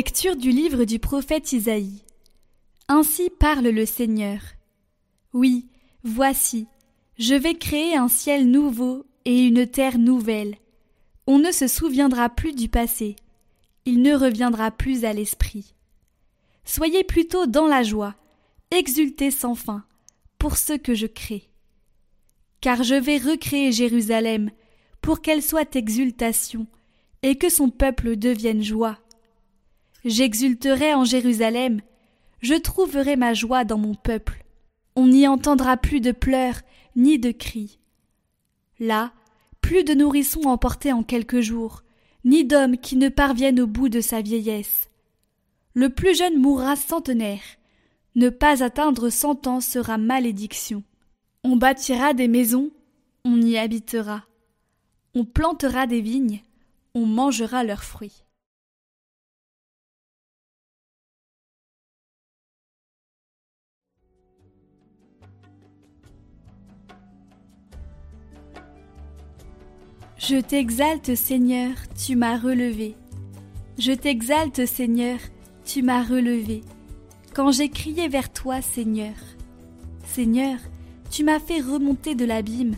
Lecture du livre du prophète Isaïe. Ainsi parle le Seigneur. Oui, voici, je vais créer un ciel nouveau et une terre nouvelle. On ne se souviendra plus du passé, il ne reviendra plus à l'esprit. Soyez plutôt dans la joie, exultez sans fin, pour ce que je crée. Car je vais recréer Jérusalem, pour qu'elle soit exultation, et que son peuple devienne joie. J'exulterai en Jérusalem, je trouverai ma joie dans mon peuple. On n'y entendra plus de pleurs ni de cris. Là, plus de nourrissons emportés en quelques jours, ni d'hommes qui ne parviennent au bout de sa vieillesse. Le plus jeune mourra centenaire. Ne pas atteindre cent ans sera malédiction. On bâtira des maisons, on y habitera. On plantera des vignes, on mangera leurs fruits. Je t'exalte, Seigneur, tu m'as relevé. Je t'exalte, Seigneur, tu m'as relevé. Quand j'ai crié vers toi, Seigneur. Seigneur, tu m'as fait remonter de l'abîme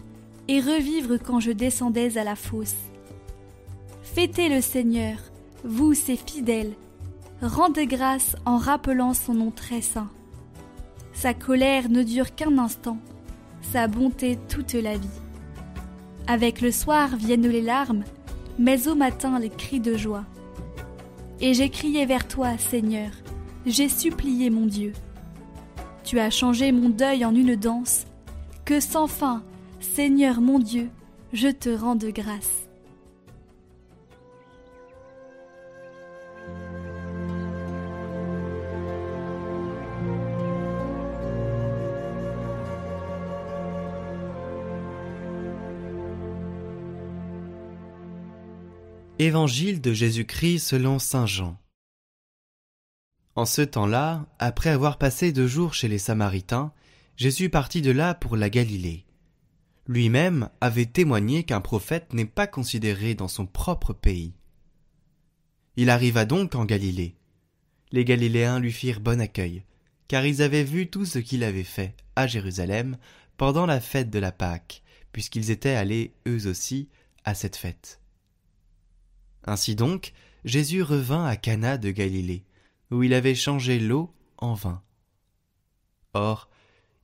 et revivre quand je descendais à la fosse. Fêtez le Seigneur, vous ses fidèles. Rendez grâce en rappelant son nom très saint. Sa colère ne dure qu'un instant, sa bonté toute la vie. Avec le soir viennent les larmes, mais au matin les cris de joie. Et j'ai crié vers toi, Seigneur, j'ai supplié mon Dieu. Tu as changé mon deuil en une danse, que sans fin, Seigneur mon Dieu, je te rends de grâce. Évangile de Jésus-Christ selon Saint Jean. En ce temps-là, après avoir passé deux jours chez les Samaritains, Jésus partit de là pour la Galilée. Lui-même avait témoigné qu'un prophète n'est pas considéré dans son propre pays. Il arriva donc en Galilée. Les Galiléens lui firent bon accueil, car ils avaient vu tout ce qu'il avait fait à Jérusalem pendant la fête de la Pâque, puisqu'ils étaient allés eux aussi à cette fête. Ainsi donc, Jésus revint à Cana de Galilée, où il avait changé l'eau en vin. Or,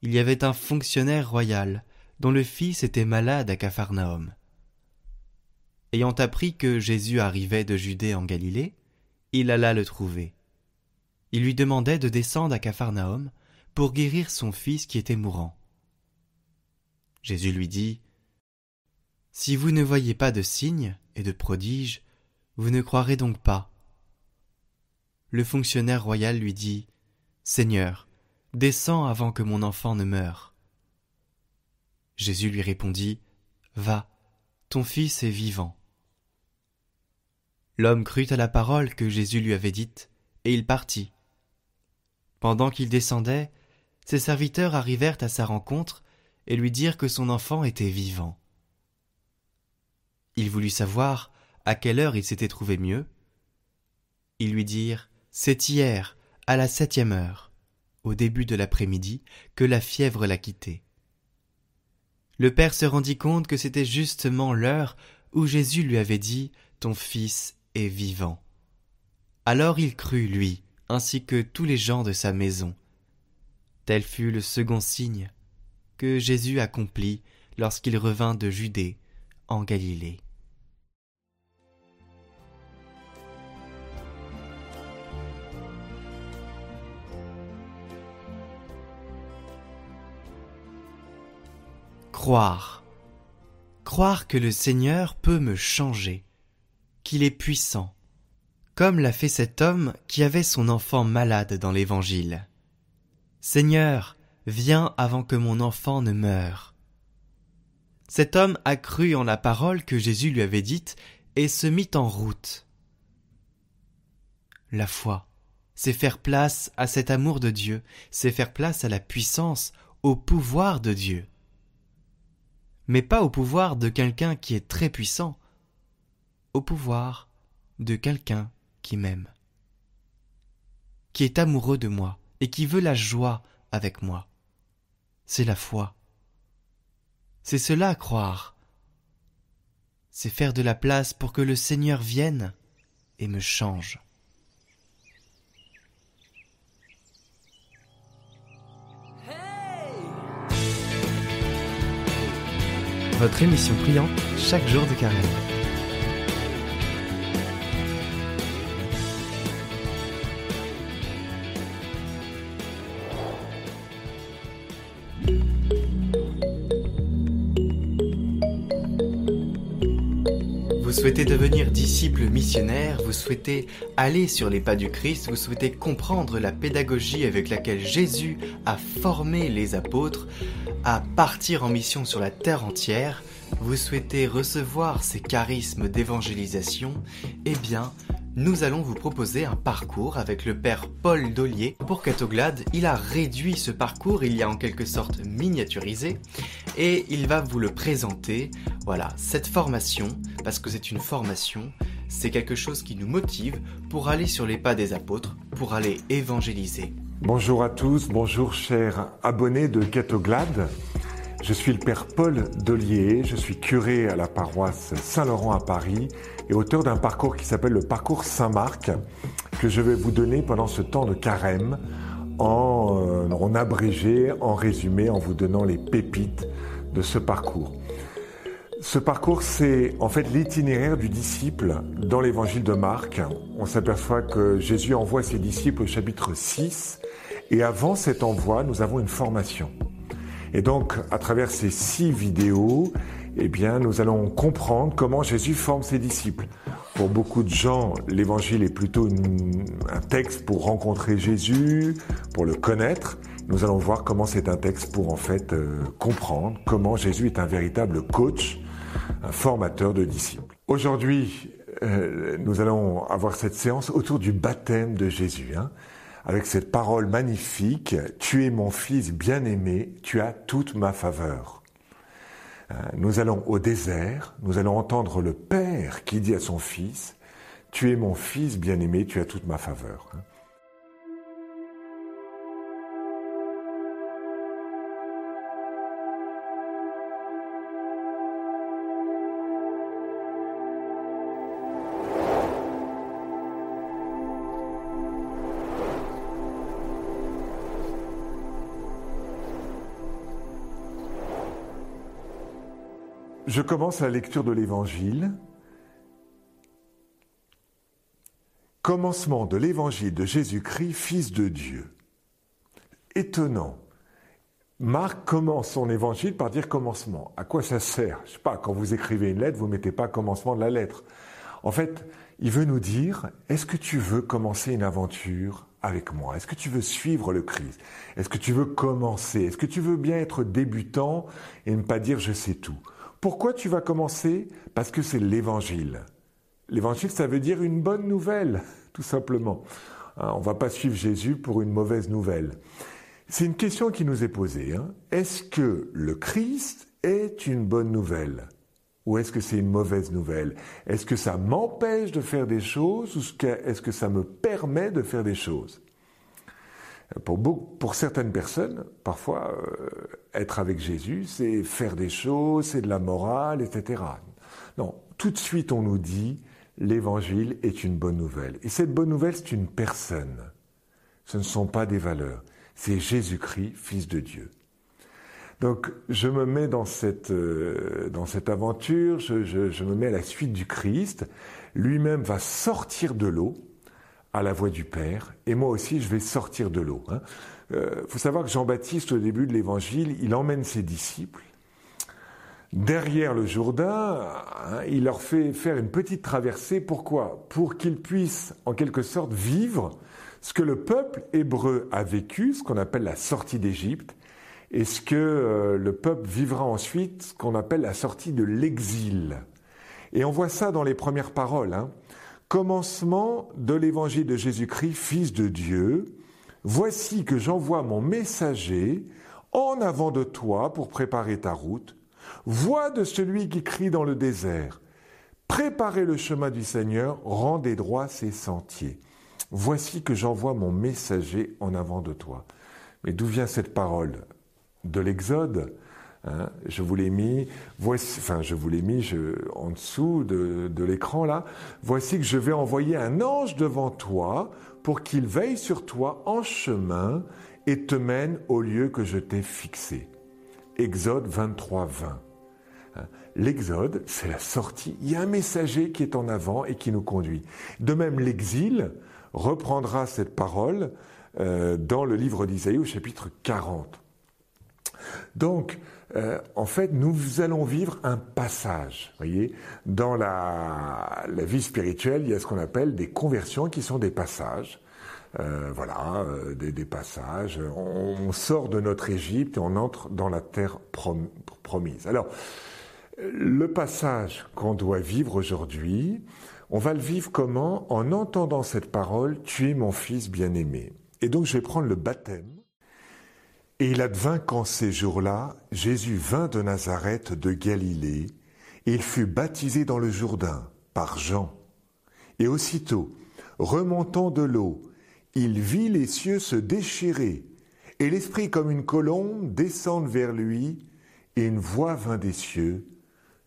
il y avait un fonctionnaire royal, dont le fils était malade à Capharnaüm. Ayant appris que Jésus arrivait de Judée en Galilée, il alla le trouver. Il lui demandait de descendre à Capharnaüm pour guérir son fils qui était mourant. Jésus lui dit Si vous ne voyez pas de signes et de prodiges, vous ne croirez donc pas. Le fonctionnaire royal lui dit. Seigneur, descends avant que mon enfant ne meure. Jésus lui répondit. Va, ton fils est vivant. L'homme crut à la parole que Jésus lui avait dite, et il partit. Pendant qu'il descendait, ses serviteurs arrivèrent à sa rencontre et lui dirent que son enfant était vivant. Il voulut savoir à quelle heure il s'était trouvé mieux? Ils lui dirent C'est hier, à la septième heure, au début de l'après-midi, que la fièvre l'a quitté. Le père se rendit compte que c'était justement l'heure où Jésus lui avait dit Ton fils est vivant. Alors il crut, lui, ainsi que tous les gens de sa maison. Tel fut le second signe que Jésus accomplit lorsqu'il revint de Judée en Galilée. Croire. Croire que le Seigneur peut me changer, qu'il est puissant, comme l'a fait cet homme qui avait son enfant malade dans l'Évangile. Seigneur, viens avant que mon enfant ne meure. Cet homme a cru en la parole que Jésus lui avait dite et se mit en route. La foi, c'est faire place à cet amour de Dieu, c'est faire place à la puissance, au pouvoir de Dieu mais pas au pouvoir de quelqu'un qui est très puissant, au pouvoir de quelqu'un qui m'aime. qui est amoureux de moi et qui veut la joie avec moi. C'est la foi. C'est cela croire. C'est faire de la place pour que le Seigneur vienne et me change. Votre émission priante chaque jour de carême. Vous souhaitez devenir disciple missionnaire, vous souhaitez aller sur les pas du Christ, vous souhaitez comprendre la pédagogie avec laquelle Jésus a formé les apôtres à partir en mission sur la terre entière, vous souhaitez recevoir ces charismes d'évangélisation, eh bien, nous allons vous proposer un parcours avec le père Paul Dollier. Pour Catoglade, il a réduit ce parcours, il y a en quelque sorte miniaturisé, et il va vous le présenter. Voilà, cette formation, parce que c'est une formation, c'est quelque chose qui nous motive pour aller sur les pas des apôtres, pour aller évangéliser. Bonjour à tous, bonjour chers abonnés de Catoglade. Je suis le Père Paul Dollier, je suis curé à la paroisse Saint-Laurent à Paris et auteur d'un parcours qui s'appelle le parcours Saint-Marc que je vais vous donner pendant ce temps de carême en, euh, en abrégé, en résumé, en vous donnant les pépites de ce parcours. Ce parcours, c'est en fait l'itinéraire du disciple dans l'évangile de Marc. On s'aperçoit que Jésus envoie ses disciples au chapitre 6 et avant cet envoi, nous avons une formation. Et donc, à travers ces six vidéos, eh bien, nous allons comprendre comment Jésus forme ses disciples. Pour beaucoup de gens, l'évangile est plutôt un texte pour rencontrer Jésus, pour le connaître. Nous allons voir comment c'est un texte pour en fait euh, comprendre comment Jésus est un véritable coach, un formateur de disciples. Aujourd'hui, euh, nous allons avoir cette séance autour du baptême de Jésus. Hein avec cette parole magnifique, Tu es mon fils bien-aimé, tu as toute ma faveur. Euh, nous allons au désert, nous allons entendre le Père qui dit à son fils, Tu es mon fils bien-aimé, tu as toute ma faveur. Je commence la lecture de l'Évangile. Commencement de l'Évangile de Jésus-Christ, Fils de Dieu. Étonnant. Marc commence son évangile par dire commencement. À quoi ça sert? Je sais pas, quand vous écrivez une lettre, vous ne mettez pas commencement de la lettre. En fait, il veut nous dire, est-ce que tu veux commencer une aventure avec moi? Est-ce que tu veux suivre le Christ? Est-ce que tu veux commencer? Est-ce que tu veux bien être débutant et ne pas dire je sais tout? Pourquoi tu vas commencer? Parce que c'est l'évangile. L'évangile, ça veut dire une bonne nouvelle, tout simplement. Hein, on ne va pas suivre Jésus pour une mauvaise nouvelle. C'est une question qui nous est posée. Hein. Est-ce que le Christ est une bonne nouvelle? Ou est-ce que c'est une mauvaise nouvelle? Est-ce que ça m'empêche de faire des choses ou est-ce que ça me permet de faire des choses? Pour, pour certaines personnes, parfois, euh, être avec Jésus, c'est faire des choses, c'est de la morale, etc. Non, tout de suite on nous dit, l'évangile est une bonne nouvelle. Et cette bonne nouvelle, c'est une personne. Ce ne sont pas des valeurs. C'est Jésus-Christ, Fils de Dieu. Donc je me mets dans cette, euh, dans cette aventure, je, je, je me mets à la suite du Christ. Lui-même va sortir de l'eau à la voix du Père, et moi aussi je vais sortir de l'eau. Il hein. euh, faut savoir que Jean-Baptiste, au début de l'Évangile, il emmène ses disciples derrière le Jourdain, hein, il leur fait faire une petite traversée. Pourquoi? Pour qu'ils puissent, en quelque sorte, vivre ce que le peuple hébreu a vécu, ce qu'on appelle la sortie d'Égypte, et ce que euh, le peuple vivra ensuite, ce qu'on appelle la sortie de l'exil. Et on voit ça dans les premières paroles. Hein. Commencement de l'évangile de Jésus-Christ, Fils de Dieu. Voici que j'envoie mon messager en avant de toi pour préparer ta route. Voix de celui qui crie dans le désert. Préparez le chemin du Seigneur, rendez droit ses sentiers. Voici que j'envoie mon messager en avant de toi. Mais d'où vient cette parole De l'Exode? Hein je vous l'ai mis, enfin je vous l'ai mis en dessous de, de l'écran là. Voici que je vais envoyer un ange devant toi pour qu'il veille sur toi en chemin et te mène au lieu que je t'ai fixé. Exode 23, 20. Hein L'exode, c'est la sortie. Il y a un messager qui est en avant et qui nous conduit. De même, l'exil, reprendra cette parole euh, dans le livre d'Isaïe au chapitre 40. Donc, euh, en fait, nous allons vivre un passage. Voyez, dans la, la, vie spirituelle, il y a ce qu'on appelle des conversions qui sont des passages. Euh, voilà, euh, des, des, passages. On, sort de notre Égypte et on entre dans la terre prom promise. Alors, le passage qu'on doit vivre aujourd'hui, on va le vivre comment? En entendant cette parole, tu es mon fils bien-aimé. Et donc je vais prendre le baptême. Et il advint qu'en ces jours-là, Jésus vint de Nazareth de Galilée, et il fut baptisé dans le Jourdain par Jean. Et aussitôt, remontant de l'eau, il vit les cieux se déchirer, et l'Esprit comme une colombe descendre vers lui, et une voix vint des cieux,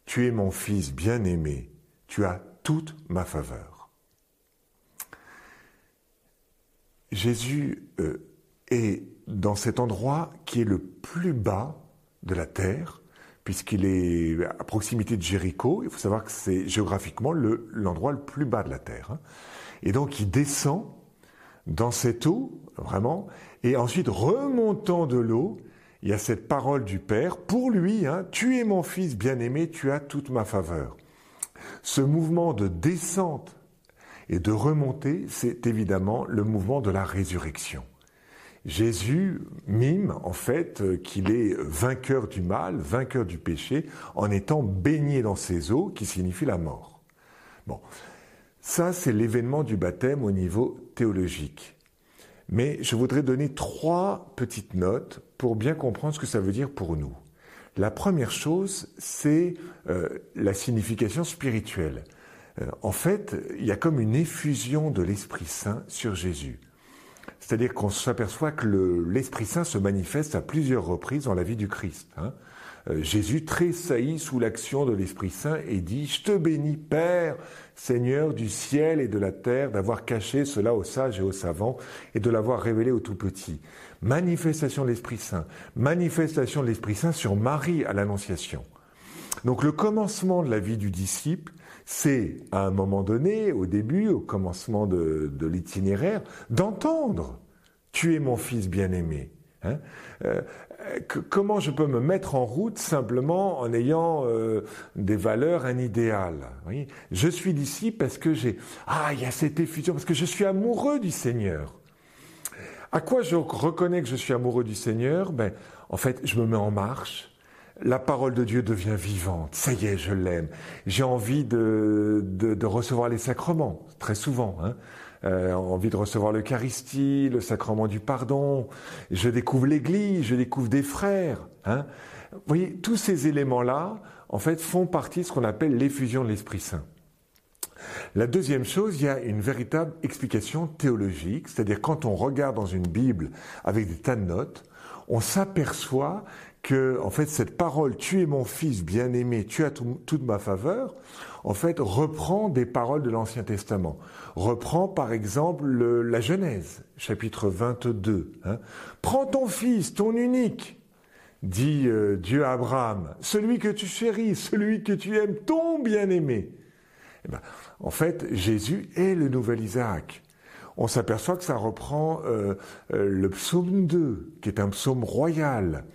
Tu es mon Fils bien-aimé, tu as toute ma faveur. Jésus euh, est dans cet endroit qui est le plus bas de la terre, puisqu'il est à proximité de Jéricho. Il faut savoir que c'est géographiquement l'endroit le, plus bas de la terre. Hein. Et donc il descend dans cette eau, vraiment, et ensuite remontant de l'eau, il y a cette parole du Père, pour lui, hein, tu es mon fils bien-aimé, tu as toute ma faveur. Ce mouvement de descente et de remontée, c'est évidemment le mouvement de la résurrection. Jésus mime en fait qu'il est vainqueur du mal, vainqueur du péché, en étant baigné dans ses eaux, qui signifie la mort. Bon, ça c'est l'événement du baptême au niveau théologique. Mais je voudrais donner trois petites notes pour bien comprendre ce que ça veut dire pour nous. La première chose, c'est euh, la signification spirituelle. Euh, en fait, il y a comme une effusion de l'Esprit Saint sur Jésus. C'est-à-dire qu'on s'aperçoit que l'Esprit Saint se manifeste à plusieurs reprises dans la vie du Christ. Hein. Euh, Jésus tressaillit sous l'action de l'Esprit Saint et dit, Je te bénis, Père, Seigneur du ciel et de la terre, d'avoir caché cela aux sages et aux savants et de l'avoir révélé aux tout petits. Manifestation de l'Esprit Saint, manifestation de l'Esprit Saint sur Marie à l'Annonciation. Donc le commencement de la vie du disciple, c'est à un moment donné, au début, au commencement de, de l'itinéraire, d'entendre Tu es mon fils bien-aimé. Hein euh, comment je peux me mettre en route simplement en ayant euh, des valeurs, un idéal oui Je suis d'ici parce que j'ai ah il y a cette effusion parce que je suis amoureux du Seigneur. À quoi je reconnais que je suis amoureux du Seigneur? Ben en fait je me mets en marche. La parole de Dieu devient vivante. Ça y est, je l'aime. J'ai envie de, de, recevoir les sacrements, très souvent. Hein euh, envie de recevoir l'Eucharistie, le sacrement du pardon. Je découvre l'Église, je découvre des frères. Hein. Vous voyez, tous ces éléments-là, en fait, font partie de ce qu'on appelle l'effusion de l'Esprit Saint. La deuxième chose, il y a une véritable explication théologique, c'est-à-dire quand on regarde dans une Bible avec des tas de notes, on s'aperçoit que, en fait, cette parole, tu es mon fils bien-aimé, tu as toute ma faveur, en fait, reprend des paroles de l'Ancien Testament. Reprend, par exemple, le, la Genèse, chapitre 22. Hein. Prends ton fils, ton unique, dit euh, Dieu à Abraham, celui que tu chéris, celui que tu aimes, ton bien-aimé. Eh ben, en fait, Jésus est le nouvel Isaac on s'aperçoit que ça reprend euh, euh, le psaume 2, qui est un psaume royal.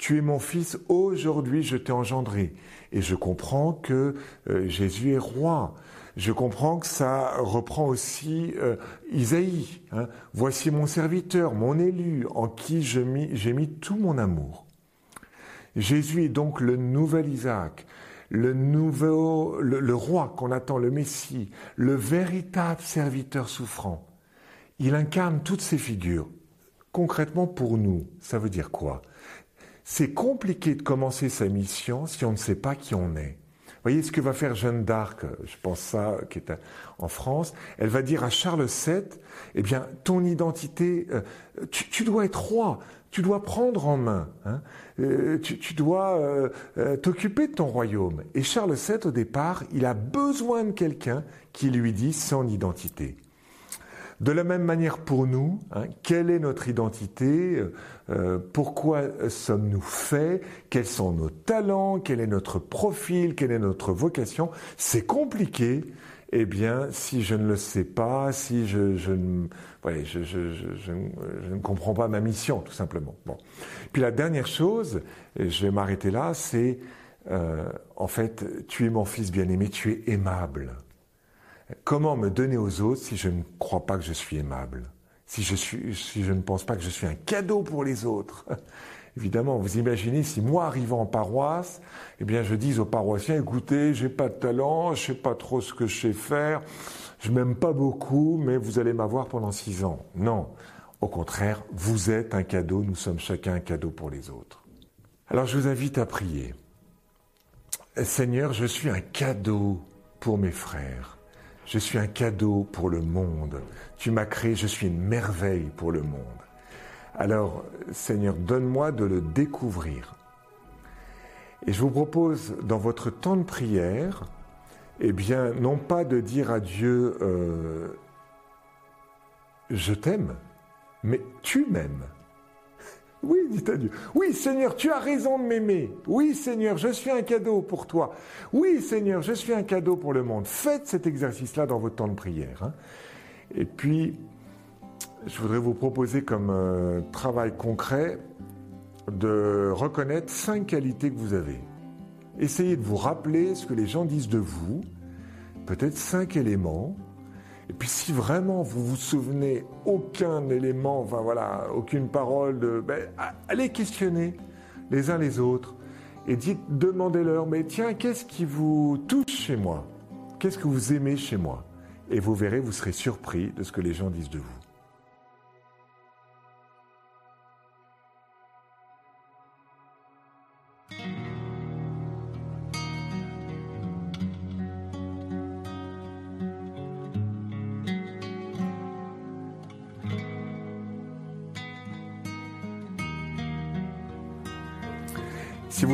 Tu es mon fils, aujourd'hui je t'ai engendré. Et je comprends que euh, Jésus est roi. Je comprends que ça reprend aussi euh, Isaïe. Hein. Voici mon serviteur, mon élu, en qui j'ai mis, mis tout mon amour. Jésus est donc le nouvel Isaac, le nouveau, le roi qu'on attend, le Messie, le véritable serviteur souffrant. Il incarne toutes ces figures. Concrètement pour nous, ça veut dire quoi? C'est compliqué de commencer sa mission si on ne sait pas qui on est. voyez ce que va faire Jeanne d'Arc, je pense ça, qui est en France. Elle va dire à Charles VII, eh bien, ton identité, euh, tu, dois être roi, tu dois prendre en main, hein, euh, tu, dois euh, t'occuper de ton royaume. Et Charles VII, au départ, il a besoin de quelqu'un qui lui dise son identité. De la même manière pour nous, hein, quelle est notre identité euh, Pourquoi sommes-nous faits Quels sont nos talents Quel est notre profil Quelle est notre vocation C'est compliqué. Eh bien, si je ne le sais pas, si je, ne comprends pas ma mission, tout simplement. Bon. Puis la dernière chose, je vais m'arrêter là, c'est euh, en fait, tu es mon fils bien-aimé, tu es aimable. Comment me donner aux autres si je ne crois pas que je suis aimable? Si je, ne pense pas que je suis un cadeau pour les autres? Évidemment, vous imaginez si moi arrivant en paroisse, eh bien je dis aux paroissiens, écoutez, j'ai pas de talent, je sais pas trop ce que je sais faire, je m'aime pas beaucoup, mais vous allez m'avoir pendant six ans. Non. Au contraire, vous êtes un cadeau, nous sommes chacun un cadeau pour les autres. Alors je vous invite à prier. Seigneur, je suis un cadeau pour mes frères. Je suis un cadeau pour le monde. Tu m'as créé, je suis une merveille pour le monde. Alors, Seigneur, donne-moi de le découvrir. Et je vous propose, dans votre temps de prière, eh bien, non pas de dire à Dieu, euh, je t'aime, mais tu m'aimes. Oui, dit à Dieu. Oui, Seigneur, tu as raison de m'aimer. Oui, Seigneur, je suis un cadeau pour toi. Oui, Seigneur, je suis un cadeau pour le monde. Faites cet exercice-là dans votre temps de prière. Hein. Et puis, je voudrais vous proposer comme euh, travail concret de reconnaître cinq qualités que vous avez. Essayez de vous rappeler ce que les gens disent de vous, peut-être cinq éléments, et puis si vraiment vous vous souvenez aucun élément, enfin voilà, aucune parole, ben, allez questionner les uns les autres et demandez-leur, mais tiens, qu'est-ce qui vous touche chez moi? Qu'est-ce que vous aimez chez moi? Et vous verrez, vous serez surpris de ce que les gens disent de vous.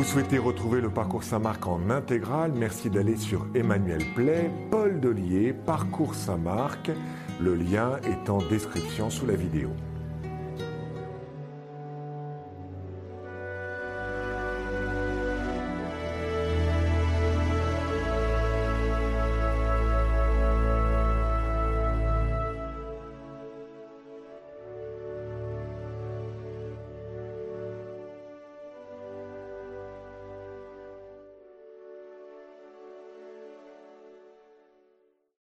Souhaitez retrouver le parcours Saint-Marc en intégral, merci d'aller sur Emmanuel Play, Paul Delier, Parcours Saint-Marc. Le lien est en description sous la vidéo.